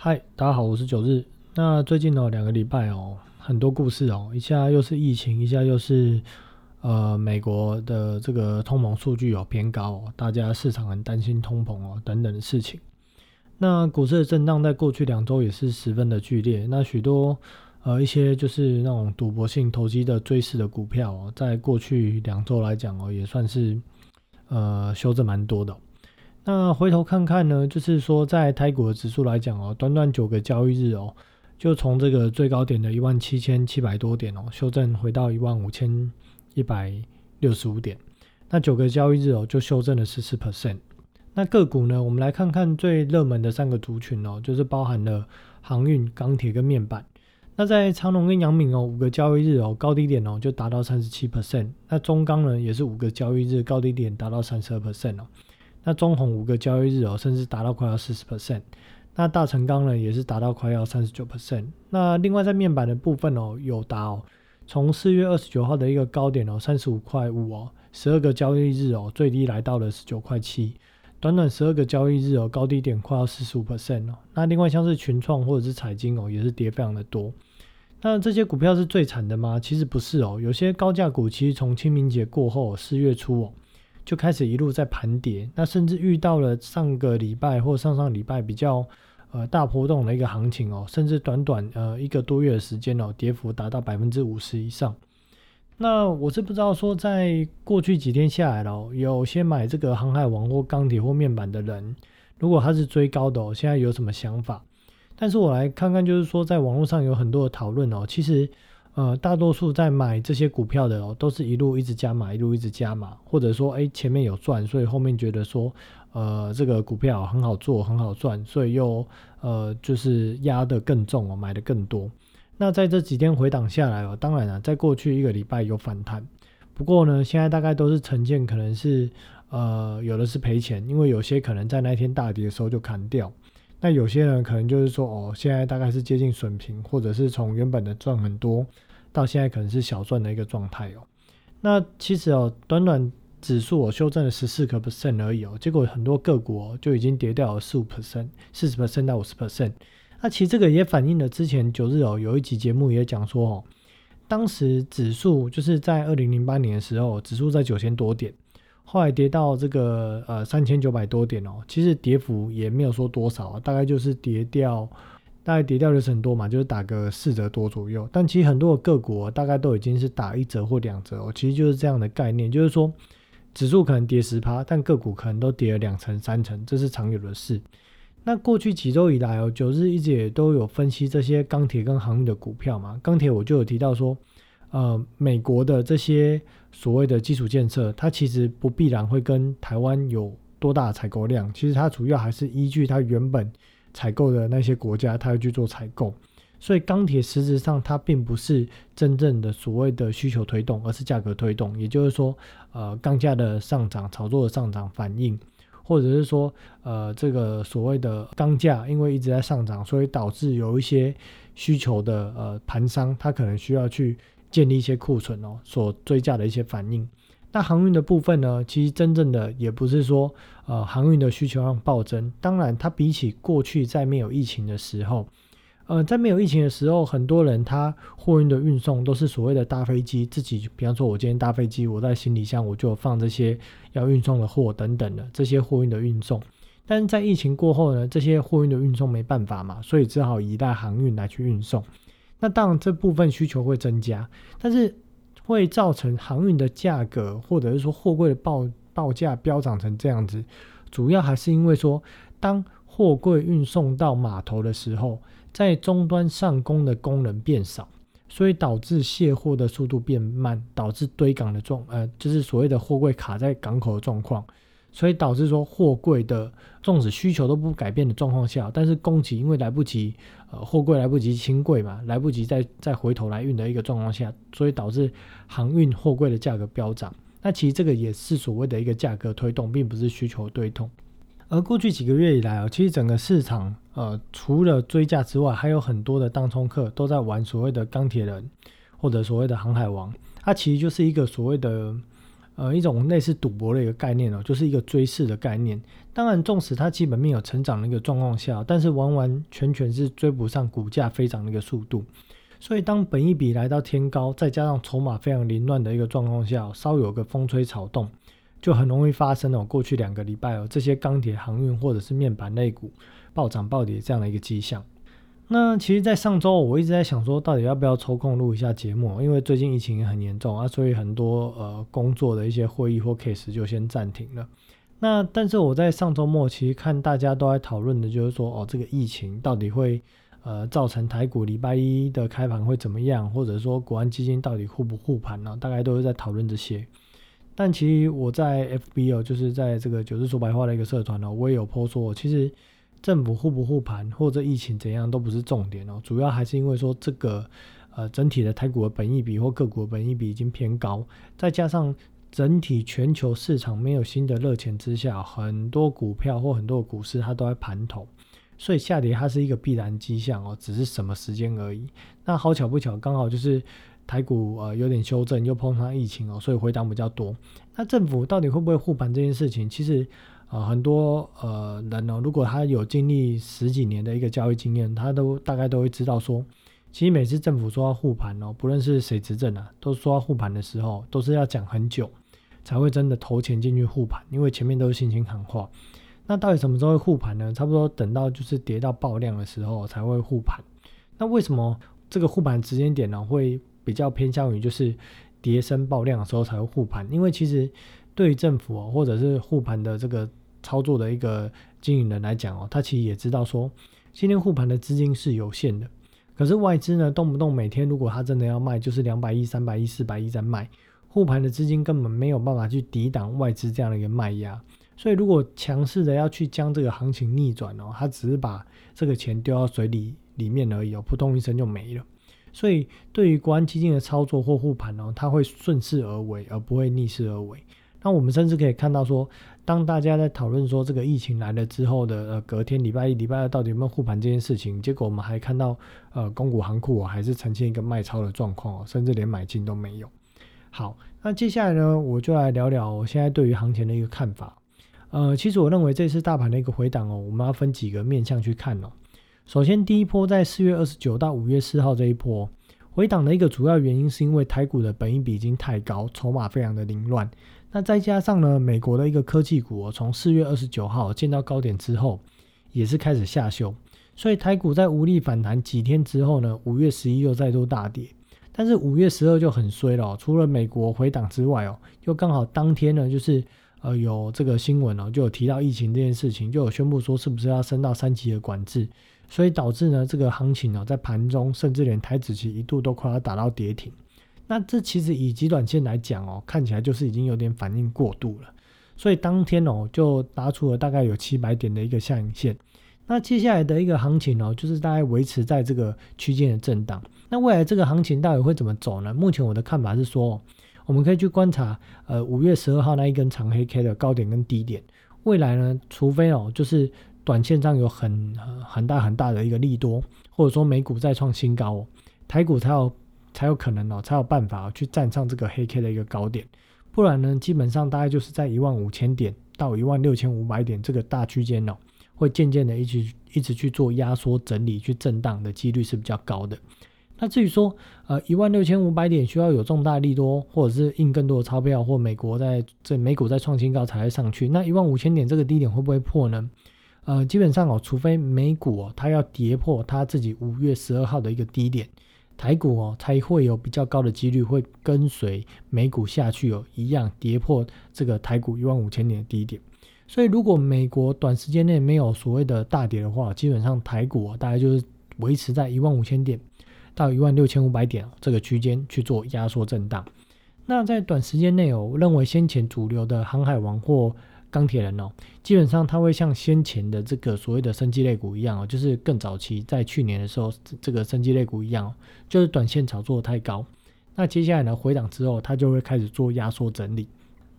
嗨，大家好，我是九日。那最近哦，两个礼拜哦，很多故事哦，一下又是疫情，一下又是呃美国的这个通膨数据哦偏高哦，大家市场很担心通膨哦等等的事情。那股市的震荡在过去两周也是十分的剧烈。那许多呃一些就是那种赌博性投机的追势的股票哦，在过去两周来讲哦，也算是呃修正蛮多的。那回头看看呢，就是说在台股的指数来讲哦，短短九个交易日哦，就从这个最高点的一万七千七百多点哦，修正回到一万五千一百六十五点。那九个交易日哦，就修正了十四 percent。那个股呢，我们来看看最热门的三个族群哦，就是包含了航运、钢铁跟面板。那在长隆跟阳明哦，五个交易日哦，高低点哦就达到三十七 percent。那中钢呢，也是五个交易日高低点达到三十二 percent 哦。那中红五个交易日哦，甚至达到快要四十 percent。那大成钢呢，也是达到快要三十九 percent。那另外在面板的部分哦，有达哦，从四月二十九号的一个高点哦，三十五块五哦，十二个交易日哦，最低来到了十九块七。短短十二个交易日哦，高低点快要四十五 percent 哦。那另外像是群创或者是彩金哦，也是跌非常的多。那这些股票是最惨的吗？其实不是哦，有些高价股其实从清明节过后四月初哦。就开始一路在盘跌，那甚至遇到了上个礼拜或上上礼拜比较呃大波动的一个行情哦，甚至短短呃一个多月的时间哦，跌幅达到百分之五十以上。那我是不知道说，在过去几天下来了，有些买这个航海王或钢铁或面板的人，如果他是追高的哦，现在有什么想法？但是我来看看，就是说在网络上有很多的讨论哦，其实。呃，大多数在买这些股票的哦，都是一路一直加码，一路一直加码，或者说，哎，前面有赚，所以后面觉得说，呃，这个股票很好做，很好赚，所以又呃，就是压得更重哦，买的更多。那在这几天回档下来哦，当然了，在过去一个礼拜有反弹，不过呢，现在大概都是呈现可能是呃，有的是赔钱，因为有些可能在那天大跌的时候就砍掉，那有些人可能就是说，哦，现在大概是接近损平，或者是从原本的赚很多。到现在可能是小赚的一个状态哦。那其实哦，短短指数我修正了十四个 percent 而已哦，结果很多个股哦就已经跌掉了四五 percent、四十 percent 到五十 percent。那其实这个也反映了之前九日哦有一集节目也讲说哦，当时指数就是在二零零八年的时候，指数在九千多点，后来跌到这个呃三千九百多点哦，其实跌幅也没有说多少啊，大概就是跌掉。大概跌掉六成多嘛，就是打个四折多左右。但其实很多的个股大概都已经是打一折或两折哦，其实就是这样的概念，就是说指数可能跌十趴，但个股可能都跌了两成三成，这是常有的事。那过去几周以来哦，九日一直也都有分析这些钢铁跟航运的股票嘛。钢铁我就有提到说，呃，美国的这些所谓的基础建设，它其实不必然会跟台湾有多大采购量，其实它主要还是依据它原本。采购的那些国家，他要去做采购，所以钢铁实质上它并不是真正的所谓的需求推动，而是价格推动。也就是说，呃，钢价的上涨、炒作的上涨反应，或者是说，呃，这个所谓的钢价因为一直在上涨，所以导致有一些需求的呃盘商，他可能需要去建立一些库存哦，所追价的一些反应。那航运的部分呢？其实真正的也不是说，呃，航运的需求量暴增。当然，它比起过去在没有疫情的时候，呃，在没有疫情的时候，很多人他货运的运送都是所谓的大飞机，自己，比方说，我今天搭飞机，我在行李箱我就放这些要运送的货等等的这些货运的运送。但是在疫情过后呢，这些货运的运送没办法嘛，所以只好依赖航运来去运送。那当然这部分需求会增加，但是。会造成航运的价格，或者是说货柜的报报价飙涨成这样子，主要还是因为说，当货柜运送到码头的时候，在终端上工的工人变少，所以导致卸货的速度变慢，导致堆港的状呃，就是所谓的货柜卡在港口的状况。所以导致说货柜的纵使需求都不改变的状况下，但是供给因为来不及，呃，货柜来不及清柜嘛，来不及再再回头来运的一个状况下，所以导致航运货柜的价格飙涨。那其实这个也是所谓的一个价格推动，并不是需求推动。而过去几个月以来啊，其实整个市场呃，除了追价之外，还有很多的当冲客都在玩所谓的钢铁人或者所谓的航海王，它其实就是一个所谓的。呃，一种类似赌博的一个概念哦，就是一个追势的概念。当然，纵使它基本面有成长的一个状况下，但是完完全全是追不上股价飞涨的一个速度。所以，当本一比来到天高，再加上筹码非常凌乱的一个状况下，稍有个风吹草动，就很容易发生哦。过去两个礼拜哦，这些钢铁、航运或者是面板类股暴涨暴跌这样的一个迹象。那其实，在上周我一直在想说，到底要不要抽空录一下节目？因为最近疫情也很严重啊，所以很多呃工作的一些会议或 case 就先暂停了。那但是我在上周末其实看大家都在讨论的就是说，哦，这个疫情到底会。呃，造成台股礼拜一的开盘会怎么样？或者说国安基金到底护不护盘呢？大概都是在讨论这些。但其实我在 FB 哦，就是在这个九日说白话的一个社团呢，我也有抛说，其实政府护不护盘或者疫情怎样都不是重点哦，主要还是因为说这个呃整体的台股的本益比或个股的本益比已经偏高，再加上整体全球市场没有新的热钱之下，很多股票或很多股市它都在盘头。所以下跌它是一个必然迹象哦，只是什么时间而已。那好巧不巧，刚好就是台股呃有点修正，又碰上疫情哦，所以回档比较多。那政府到底会不会护盘这件事情，其实呃很多呃人哦，如果他有经历十几年的一个交易经验，他都大概都会知道说，其实每次政府说要护盘哦，不论是谁执政啊，都说要护盘的时候，都是要讲很久才会真的投钱进去护盘，因为前面都是信心喊话。那到底什么时候会护盘呢？差不多等到就是跌到爆量的时候才会护盘。那为什么这个护盘时间点呢会比较偏向于就是跌升爆量的时候才会护盘？因为其实对于政府哦或者是护盘的这个操作的一个经营人来讲哦，他其实也知道说今天护盘的资金是有限的。可是外资呢动不动每天如果他真的要卖，就是两百亿、三百亿、四百亿在卖，护盘的资金根本没有办法去抵挡外资这样的一个卖压。所以，如果强势的要去将这个行情逆转哦，他只是把这个钱丢到水里里面而已哦，扑通一声就没了。所以，对于国安基金的操作或护盘哦，他会顺势而为，而不会逆势而为。那我们甚至可以看到说，当大家在讨论说这个疫情来了之后的呃隔天礼拜一、礼拜二到底有没有护盘这件事情，结果我们还看到呃公股行库还是呈现一个卖超的状况哦，甚至连买进都没有。好，那接下来呢，我就来聊聊我现在对于行情的一个看法。呃，其实我认为这次大盘的一个回档哦，我们要分几个面向去看哦。首先，第一波在四月二十九到五月四号这一波回档的一个主要原因，是因为台股的本益比已经太高，筹码非常的凌乱。那再加上呢，美国的一个科技股从四月二十九号见到高点之后，也是开始下修，所以台股在无力反弹几天之后呢，五月十一又再度大跌。但是五月十二就很衰了，除了美国回档之外哦，又刚好当天呢就是。呃，有这个新闻哦，就有提到疫情这件事情，就有宣布说是不是要升到三级的管制，所以导致呢这个行情呢在盘中甚至连台指期一度都快要打到跌停。那这其实以极短线来讲哦，看起来就是已经有点反应过度了，所以当天哦就打出了大概有七百点的一个下影线。那接下来的一个行情哦，就是大概维持在这个区间的震荡。那未来这个行情到底会怎么走呢？目前我的看法是说。我们可以去观察，呃，五月十二号那一根长黑 K 的高点跟低点。未来呢，除非哦，就是短线上有很很大很大的一个利多，或者说美股再创新高，哦台股才有才有可能哦，才有办法去站上这个黑 K 的一个高点。不然呢，基本上大概就是在一万五千点到一万六千五百点这个大区间哦，会渐渐的一直一直去做压缩整理、去震荡的几率是比较高的。那至于说，呃，一万六千五百点需要有重大利多，或者是印更多的钞票，或美国在这美股在创新高才会上去。那一万五千点这个低点会不会破呢？呃，基本上哦，除非美股哦它要跌破它自己五月十二号的一个低点，台股哦才会有比较高的几率会跟随美股下去哦一样跌破这个台股一万五千点的低点。所以如果美国短时间内没有所谓的大跌的话，基本上台股大概就是维持在一万五千点。到一万六千五百点这个区间去做压缩震荡，那在短时间内哦，我认为先前主流的航海王或钢铁人哦，基本上它会像先前的这个所谓的生机类股一样哦，就是更早期在去年的时候这个生机类股一样哦，就是短线炒作太高，那接下来呢回档之后，它就会开始做压缩整理。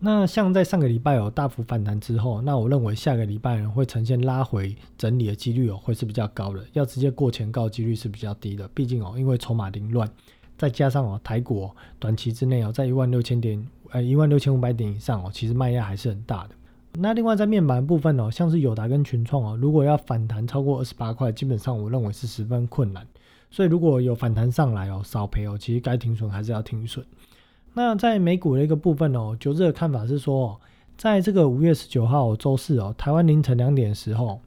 那像在上个礼拜有大幅反弹之后，那我认为下个礼拜呢会呈现拉回整理的几率哦，会是比较高的。要直接过前高几率是比较低的，毕竟哦，因为筹码凌乱，再加上哦台股短期之内哦，在一万六千点呃一万六千五百点以上哦，其实卖压还是很大的。那另外在面板部分哦，像是友达跟群创哦，如果要反弹超过二十八块，基本上我认为是十分困难。所以如果有反弹上来哦，少赔哦，其实该停损还是要停损。那在美股的一个部分哦，九日的看法是说，在这个五月十九号周四哦，台湾凌晨两点的时候，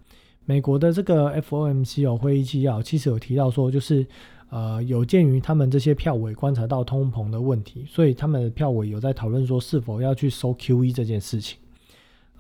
美国的这个 FOMC 哦会议纪要其实有提到说，就是呃有鉴于他们这些票委观察到通膨的问题，所以他们的票委有在讨论说是否要去收 QE 这件事情。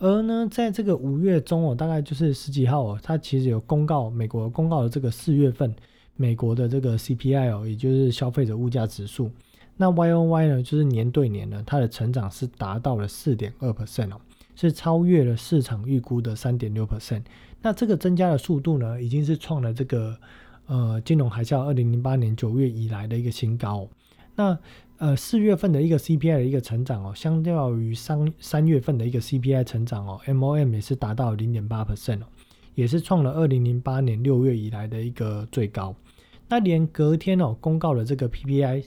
而呢，在这个五月中哦，大概就是十几号哦，它其实有公告，美国公告的这个四月份美国的这个 CPI 哦，也就是消费者物价指数。那 Y O Y 呢，就是年对年呢，它的成长是达到了四点二 percent 哦，是超越了市场预估的三点六 percent。那这个增加的速度呢，已经是创了这个呃金融海啸二零零八年九月以来的一个新高。那呃，四月份的一个 CPI 的一个成长哦，相较于三三月份的一个 CPI 成长哦，MOM 也是达到零点八 percent 哦，也是创了二零零八年六月以来的一个最高。那连隔天哦公告的这个 PPI，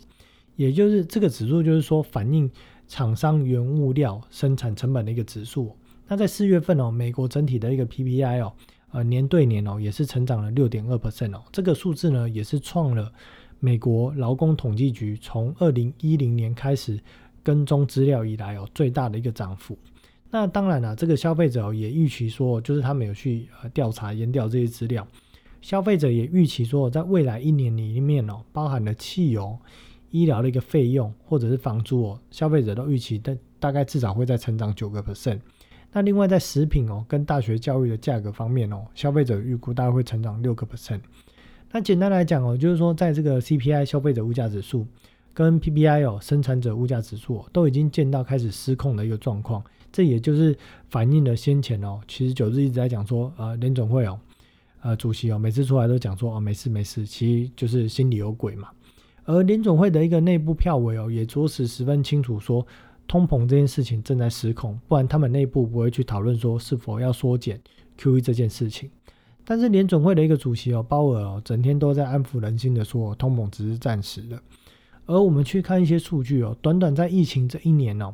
也就是这个指数，就是说反映厂商原物料生产成本的一个指数。那在四月份哦，美国整体的一个 PPI 哦，呃年对年哦也是成长了六点二 percent 哦，这个数字呢也是创了。美国劳工统计局从二零一零年开始跟踪资料以来哦，最大的一个涨幅。那当然了，这个消费者也预期说，就是他们有去呃调查研调这些资料，消费者也预期说，在未来一年里面哦，包含了汽油、医疗的一个费用或者是房租哦，消费者都预期大大概至少会在成长九个 percent。那另外在食品哦跟大学教育的价格方面哦，消费者预估大概会成长六个 percent。那简单来讲哦，就是说，在这个 CPI 消费者物价指数跟 PPI 哦生产者物价指数都已经见到开始失控的一个状况，这也就是反映了先前哦，其实九日一直在讲说，呃，联总会哦，呃，主席哦，每次出来都讲说哦，没事没事，其实就是心里有鬼嘛。而联总会的一个内部票委哦，也着实十分清楚说，通膨这件事情正在失控，不然他们内部不会去讨论说是否要缩减 QE 这件事情。但是联总会的一个主席哦，鲍尔哦，整天都在安抚人心的说，通膨只是暂时的。而我们去看一些数据哦，短短在疫情这一年哦，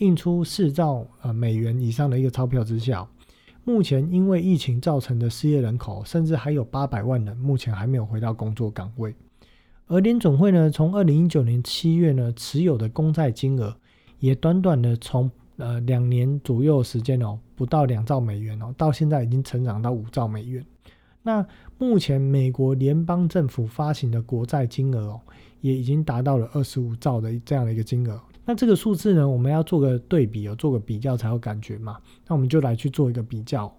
印出四兆呃美元以上的一个钞票之下，目前因为疫情造成的失业人口，甚至还有八百万人目前还没有回到工作岗位。而联总会呢，从二零一九年七月呢持有的公债金额，也短短的从呃，两年左右时间哦，不到两兆美元哦，到现在已经成长到五兆美元。那目前美国联邦政府发行的国债金额哦，也已经达到了二十五兆的这样的一个金额。那这个数字呢，我们要做个对比哦，做个比较才有感觉嘛。那我们就来去做一个比较，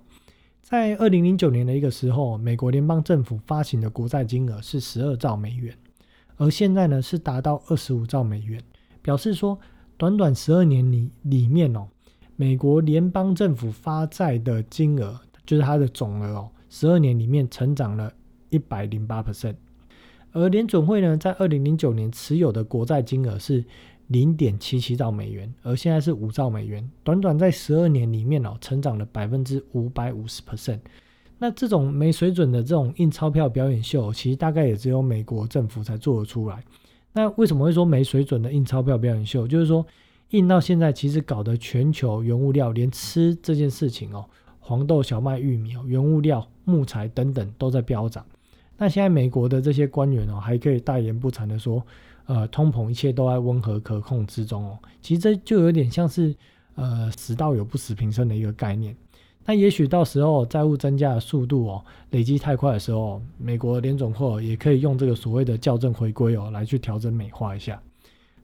在二零零九年的一个时候，美国联邦政府发行的国债金额是十二兆美元，而现在呢是达到二十五兆美元，表示说。短短十二年里里面哦，美国联邦政府发债的金额，就是它的总额哦，十二年里面成长了一百零八 percent。而联准会呢，在二零零九年持有的国债金额是零点七七兆美元，而现在是五兆美元。短短在十二年里面哦，成长了百分之五百五十 percent。那这种没水准的这种印钞票表演秀，其实大概也只有美国政府才做得出来。那为什么会说没水准的印钞票表演秀？就是说，印到现在其实搞得全球原物料，连吃这件事情哦，黄豆、小麦、玉米哦，原物料、木材等等都在飙涨。那现在美国的这些官员哦，还可以大言不惭的说，呃，通膨一切都在温和可控之中哦。其实这就有点像是呃，死道友不死平生的一个概念。那也许到时候债务增加的速度哦累积太快的时候，美国联总会也可以用这个所谓的校正回归哦来去调整美化一下。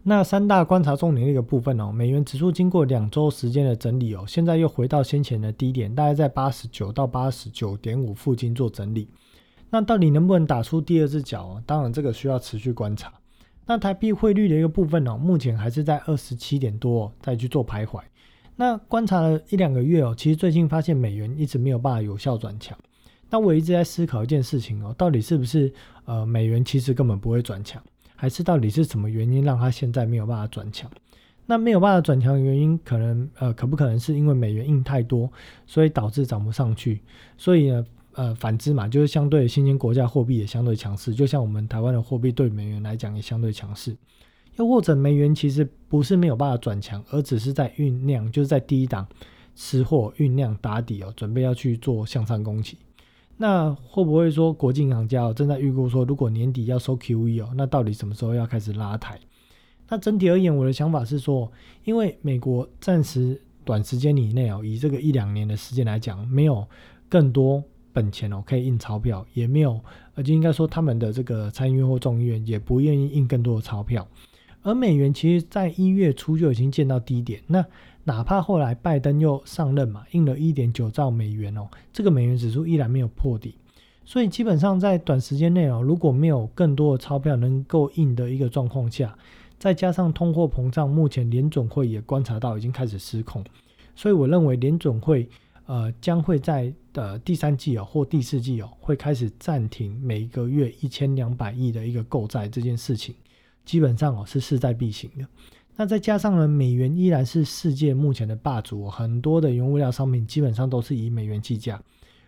那三大观察重点的一个部分哦，美元指数经过两周时间的整理哦，现在又回到先前的低点，大概在八十九到八十九点五附近做整理。那到底能不能打出第二只脚哦？当然这个需要持续观察。那台币汇率的一个部分哦，目前还是在二十七点多再去做徘徊。那观察了一两个月哦，其实最近发现美元一直没有办法有效转强。那我一直在思考一件事情哦，到底是不是呃美元其实根本不会转强，还是到底是什么原因让它现在没有办法转强？那没有办法转强的原因，可能呃可不可能是因为美元印太多，所以导致涨不上去？所以呢呃反之嘛，就是相对新兴国家货币也相对强势，就像我们台湾的货币对美元来讲也相对强势。又或者美元其实不是没有办法转强，而只是在酝酿，就是在低档吃货酝酿打底哦，准备要去做向上攻击。那会不会说国际银行家哦正在预估说，如果年底要收 QE 哦，那到底什么时候要开始拉抬？那整体而言，我的想法是说，因为美国暂时短时间以内哦，以这个一两年的时间来讲，没有更多本钱哦可以印钞票，也没有，而且应该说他们的这个参议院或众议院也不愿意印更多的钞票。而美元其实在一月初就已经见到低点，那哪怕后来拜登又上任嘛，印了一点九兆美元哦，这个美元指数依然没有破底。所以基本上在短时间内哦，如果没有更多的钞票能够印的一个状况下，再加上通货膨胀，目前联准会也观察到已经开始失控，所以我认为联准会呃将会在的第三季哦或第四季哦会开始暂停每个月一千两百亿的一个购债这件事情，基本上哦是势在必行的。那再加上呢，美元依然是世界目前的霸主，很多的原物料商品基本上都是以美元计价，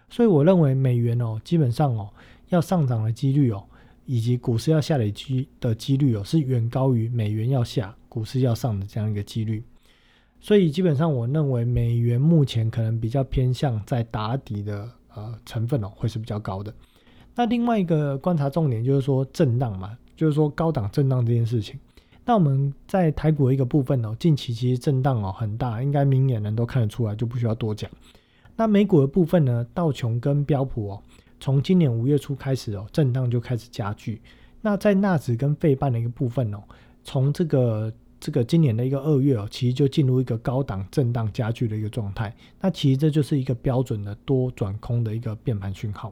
所以我认为美元哦基本上哦要上涨的几率哦。以及股市要下的机的几率哦，是远高于美元要下、股市要上的这样一个几率。所以基本上，我认为美元目前可能比较偏向在打底的呃成分哦，会是比较高的。那另外一个观察重点就是说震荡嘛，就是说高档震荡这件事情。那我们在台股的一个部分哦，近期其实震荡哦很大，应该明眼人都看得出来，就不需要多讲。那美股的部分呢，道琼跟标普哦。从今年五月初开始哦，震荡就开始加剧。那在纳指跟费半的一个部分哦，从这个这个今年的一个二月哦，其实就进入一个高档震荡加剧的一个状态。那其实这就是一个标准的多转空的一个变盘讯号。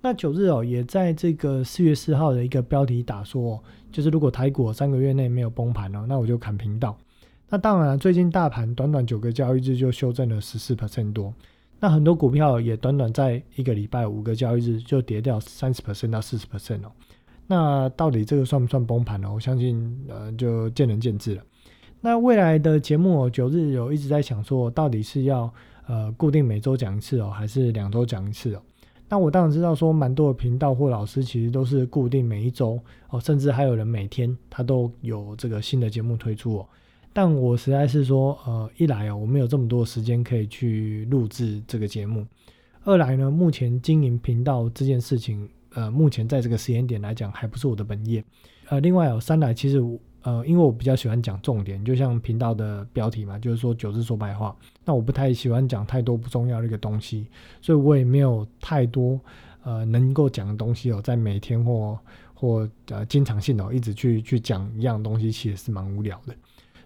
那九日哦，也在这个四月四号的一个标题打说，就是如果台股三个月内没有崩盘哦，那我就砍频道。那当然，最近大盘短短九个交易日就修正了十四 percent 多。那很多股票也短短在一个礼拜五个交易日就跌掉三十 percent 到四十 percent 哦。那到底这个算不算崩盘呢？我相信呃就见仁见智了。那未来的节目哦，九日有一直在想说，到底是要呃固定每周讲一次哦，还是两周讲一次哦？那我当然知道说，蛮多的频道或老师其实都是固定每一周哦，甚至还有人每天他都有这个新的节目推出哦。但我实在是说，呃，一来哦，我没有这么多时间可以去录制这个节目；二来呢，目前经营频道这件事情，呃，目前在这个时间点来讲，还不是我的本业。呃，另外哦，三来其实，呃，因为我比较喜欢讲重点，就像频道的标题嘛，就是说九字说白话。那我不太喜欢讲太多不重要的一个东西，所以我也没有太多呃能够讲的东西哦，在每天或或呃经常性的一直去去讲一样东西，其实是蛮无聊的。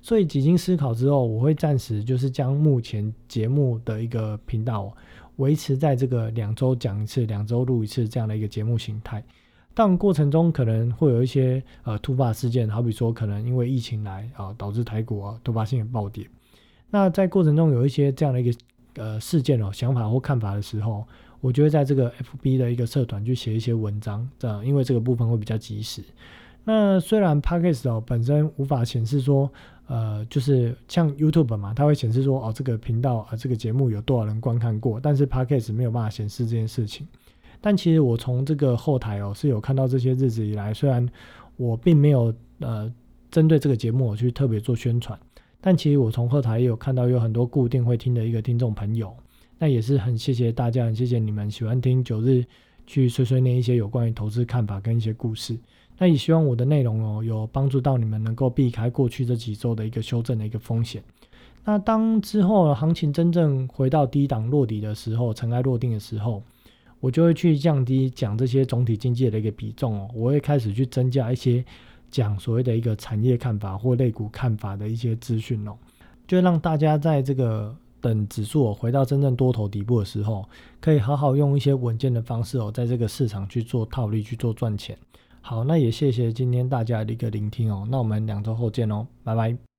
所以几经思考之后，我会暂时就是将目前节目的一个频道维持在这个两周讲一次、两周录一次这样的一个节目形态。但过程中可能会有一些呃突发事件，好比说可能因为疫情来啊导致台股啊突发性的暴跌。那在过程中有一些这样的一个呃事件哦、想法或看法的时候，我就会在这个 FB 的一个社团去写一些文章，这样因为这个部分会比较及时。那虽然 Podcast 哦本身无法显示说。呃，就是像 YouTube 嘛，它会显示说，哦，这个频道啊，这个节目有多少人观看过，但是 Podcast 没有办法显示这件事情。但其实我从这个后台哦，是有看到这些日子以来，虽然我并没有呃针对这个节目我去特别做宣传，但其实我从后台也有看到有很多固定会听的一个听众朋友，那也是很谢谢大家，很谢谢你们喜欢听九日去碎碎念一些有关于投资看法跟一些故事。那也希望我的内容哦，有帮助到你们，能够避开过去这几周的一个修正的一个风险。那当之后行情真正回到低档落底的时候，尘埃落定的时候，我就会去降低讲这些总体经济的一个比重哦，我会开始去增加一些讲所谓的一个产业看法或类股看法的一些资讯哦，就让大家在这个等指数回到真正多头底部的时候，可以好好用一些稳健的方式哦，在这个市场去做套利去做赚钱。好，那也谢谢今天大家的一个聆听哦。那我们两周后见哦，拜拜。